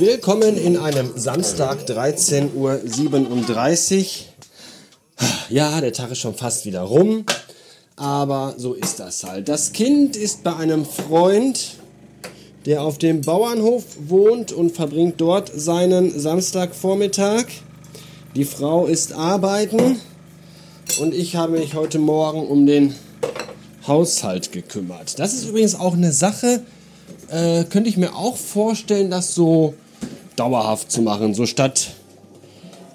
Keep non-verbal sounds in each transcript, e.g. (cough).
Willkommen in einem Samstag 13.37 Uhr. Ja, der Tag ist schon fast wieder rum, aber so ist das halt. Das Kind ist bei einem Freund, der auf dem Bauernhof wohnt und verbringt dort seinen Samstagvormittag. Die Frau ist arbeiten und ich habe mich heute Morgen um den Haushalt gekümmert. Das ist übrigens auch eine Sache, äh, könnte ich mir auch vorstellen, das so dauerhaft zu machen, so statt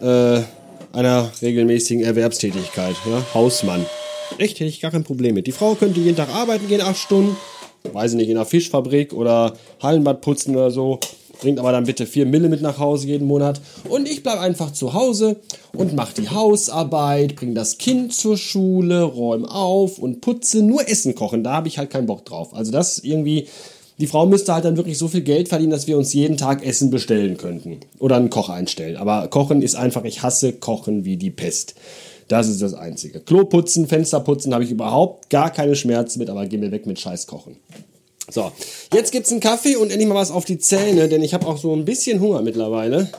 äh, einer regelmäßigen Erwerbstätigkeit. Ja? Hausmann. Echt, hätte ich gar kein Problem mit. Die Frau könnte jeden Tag arbeiten gehen, acht Stunden. Weiß ich nicht, in einer Fischfabrik oder Hallenbad putzen oder so. Bringt aber dann bitte vier Mille mit nach Hause jeden Monat. Und ich bleibe einfach zu Hause und mache die Hausarbeit, bringe das Kind zur Schule, räume auf und putze. Nur Essen kochen, da habe ich halt keinen Bock drauf. Also das irgendwie die Frau müsste halt dann wirklich so viel Geld verdienen, dass wir uns jeden Tag Essen bestellen könnten. Oder einen Koch einstellen. Aber Kochen ist einfach, ich hasse Kochen wie die Pest. Das ist das Einzige. Klo putzen, Fenster putzen habe ich überhaupt gar keine Schmerzen mit, aber geh mir weg mit Scheiß Kochen. So, jetzt gibt's einen Kaffee und endlich mal was auf die Zähne, denn ich habe auch so ein bisschen Hunger mittlerweile.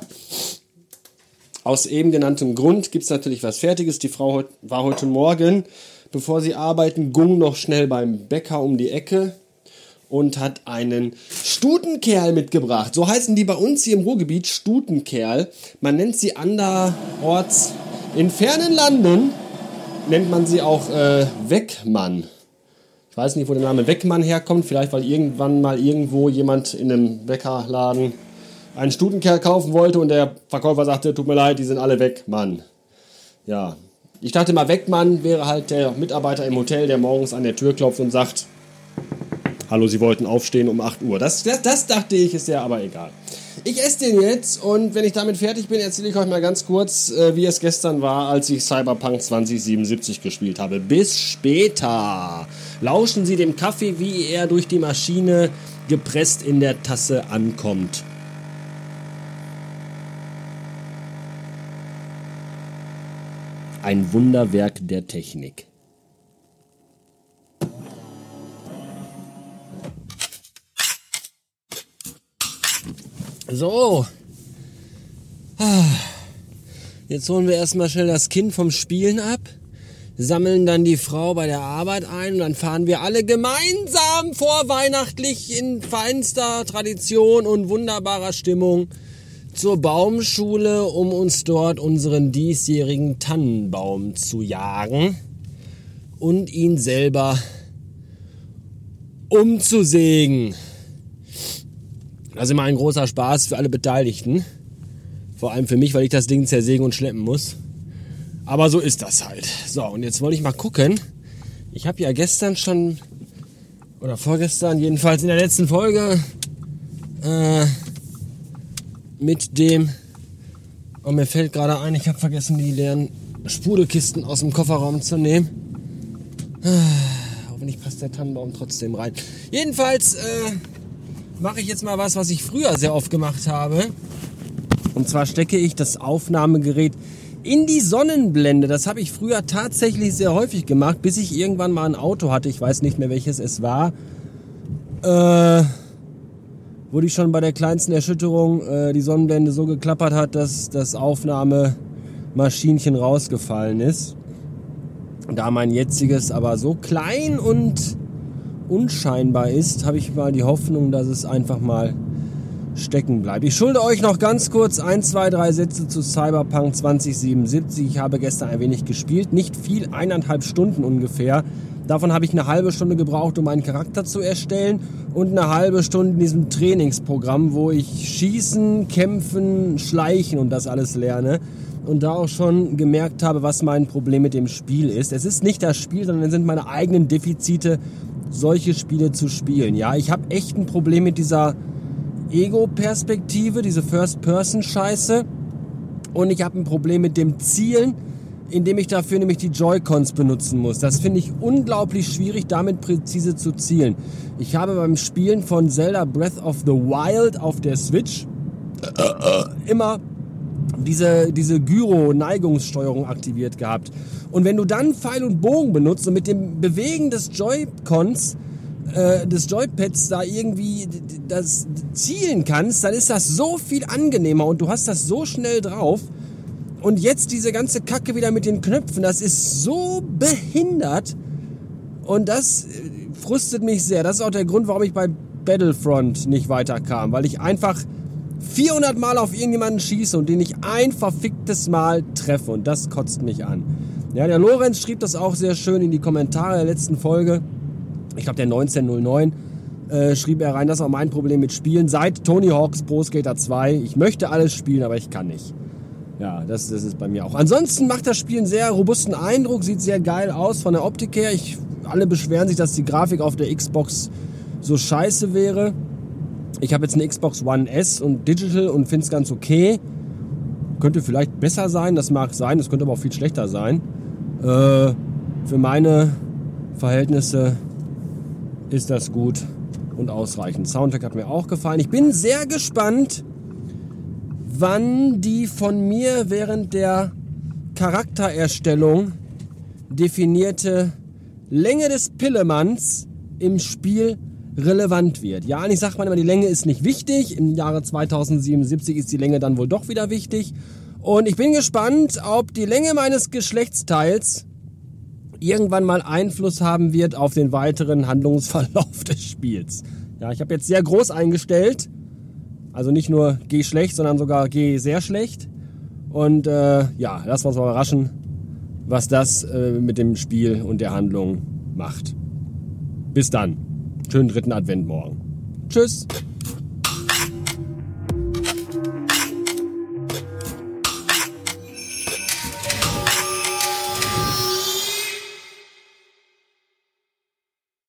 Aus eben genanntem Grund gibt's natürlich was Fertiges. Die Frau war heute Morgen, bevor sie arbeiten, gung noch schnell beim Bäcker um die Ecke und hat einen Stutenkerl mitgebracht. So heißen die bei uns hier im Ruhrgebiet Stutenkerl. Man nennt sie anderorts in fernen Landen nennt man sie auch äh, Weckmann. Ich weiß nicht, wo der Name Weckmann herkommt. Vielleicht, weil irgendwann mal irgendwo jemand in einem Bäckerladen einen Stutenkerl kaufen wollte und der Verkäufer sagte, tut mir leid, die sind alle weg, Mann. Ja, ich dachte mal, Weckmann wäre halt der Mitarbeiter im Hotel, der morgens an der Tür klopft und sagt, Hallo, Sie wollten aufstehen um 8 Uhr. Das, das, das dachte ich, ist ja aber egal. Ich esse den jetzt und wenn ich damit fertig bin, erzähle ich euch mal ganz kurz, äh, wie es gestern war, als ich Cyberpunk 2077 gespielt habe. Bis später. Lauschen Sie dem Kaffee, wie er durch die Maschine gepresst in der Tasse ankommt. Ein Wunderwerk der Technik. So. Jetzt holen wir erstmal schnell das Kind vom Spielen ab, sammeln dann die Frau bei der Arbeit ein und dann fahren wir alle gemeinsam vorweihnachtlich in feinster Tradition und wunderbarer Stimmung zur Baumschule, um uns dort unseren diesjährigen Tannenbaum zu jagen und ihn selber umzusägen. Ist immer ein großer Spaß für alle Beteiligten. Vor allem für mich, weil ich das Ding zersägen und schleppen muss. Aber so ist das halt. So, und jetzt wollte ich mal gucken. Ich habe ja gestern schon, oder vorgestern, jedenfalls in der letzten Folge, äh, mit dem, oh mir fällt gerade ein, ich habe vergessen, die leeren Sprudelkisten aus dem Kofferraum zu nehmen. Ah, hoffentlich passt der Tannenbaum trotzdem rein. Jedenfalls, äh, mache ich jetzt mal was, was ich früher sehr oft gemacht habe. Und zwar stecke ich das Aufnahmegerät in die Sonnenblende. Das habe ich früher tatsächlich sehr häufig gemacht, bis ich irgendwann mal ein Auto hatte. Ich weiß nicht mehr, welches es war. Äh, wo die schon bei der kleinsten Erschütterung äh, die Sonnenblende so geklappert hat, dass das Aufnahmemaschinchen rausgefallen ist. Da mein jetziges aber so klein und unscheinbar ist, habe ich mal die Hoffnung, dass es einfach mal stecken bleibt. Ich schulde euch noch ganz kurz ein, zwei, drei Sätze zu Cyberpunk 2077. Ich habe gestern ein wenig gespielt, nicht viel, eineinhalb Stunden ungefähr. Davon habe ich eine halbe Stunde gebraucht, um einen Charakter zu erstellen und eine halbe Stunde in diesem Trainingsprogramm, wo ich schießen, kämpfen, schleichen und das alles lerne. Und da auch schon gemerkt habe, was mein Problem mit dem Spiel ist. Es ist nicht das Spiel, sondern es sind meine eigenen Defizite solche Spiele zu spielen. Ja, ich habe echt ein Problem mit dieser Ego-Perspektive, diese First-Person-Scheiße. Und ich habe ein Problem mit dem Zielen, indem ich dafür nämlich die Joy-Cons benutzen muss. Das finde ich unglaublich schwierig, damit präzise zu zielen. Ich habe beim Spielen von Zelda Breath of the Wild auf der Switch immer diese, diese Gyro-Neigungssteuerung aktiviert gehabt. Und wenn du dann Pfeil und Bogen benutzt und mit dem Bewegen des Joy-Cons äh, des Joypads da irgendwie das zielen kannst, dann ist das so viel angenehmer und du hast das so schnell drauf. Und jetzt diese ganze Kacke wieder mit den Knöpfen, das ist so behindert. Und das äh, frustet mich sehr. Das ist auch der Grund, warum ich bei Battlefront nicht weiterkam, weil ich einfach 400 Mal auf irgendjemanden schieße und den ich ein verficktes Mal treffe und das kotzt mich an. Ja, der Lorenz schrieb das auch sehr schön in die Kommentare der letzten Folge. Ich glaube, der 1909 äh, schrieb er rein, das ist auch mein Problem mit Spielen. Seit Tony Hawks Pro Skater 2. Ich möchte alles spielen, aber ich kann nicht. Ja, das, das ist bei mir auch. Ansonsten macht das Spiel einen sehr robusten Eindruck, sieht sehr geil aus von der Optik her. Ich, alle beschweren sich, dass die Grafik auf der Xbox so scheiße wäre. Ich habe jetzt eine Xbox One S und Digital und finde es ganz okay. Könnte vielleicht besser sein, das mag sein, das könnte aber auch viel schlechter sein. Äh, für meine Verhältnisse ist das gut und ausreichend. Soundtrack hat mir auch gefallen. Ich bin sehr gespannt, wann die von mir während der Charaktererstellung definierte Länge des Pillemanns im Spiel relevant wird. Ja, eigentlich sagt man immer, die Länge ist nicht wichtig. Im Jahre 2077 ist die Länge dann wohl doch wieder wichtig. Und ich bin gespannt, ob die Länge meines Geschlechtsteils irgendwann mal Einfluss haben wird auf den weiteren Handlungsverlauf (laughs) des Spiels. Ja, ich habe jetzt sehr groß eingestellt. Also nicht nur G schlecht, sondern sogar G sehr schlecht. Und äh, ja, lassen wir uns mal überraschen, was das äh, mit dem Spiel und der Handlung macht. Bis dann. Schönen dritten Advent morgen. Tschüss.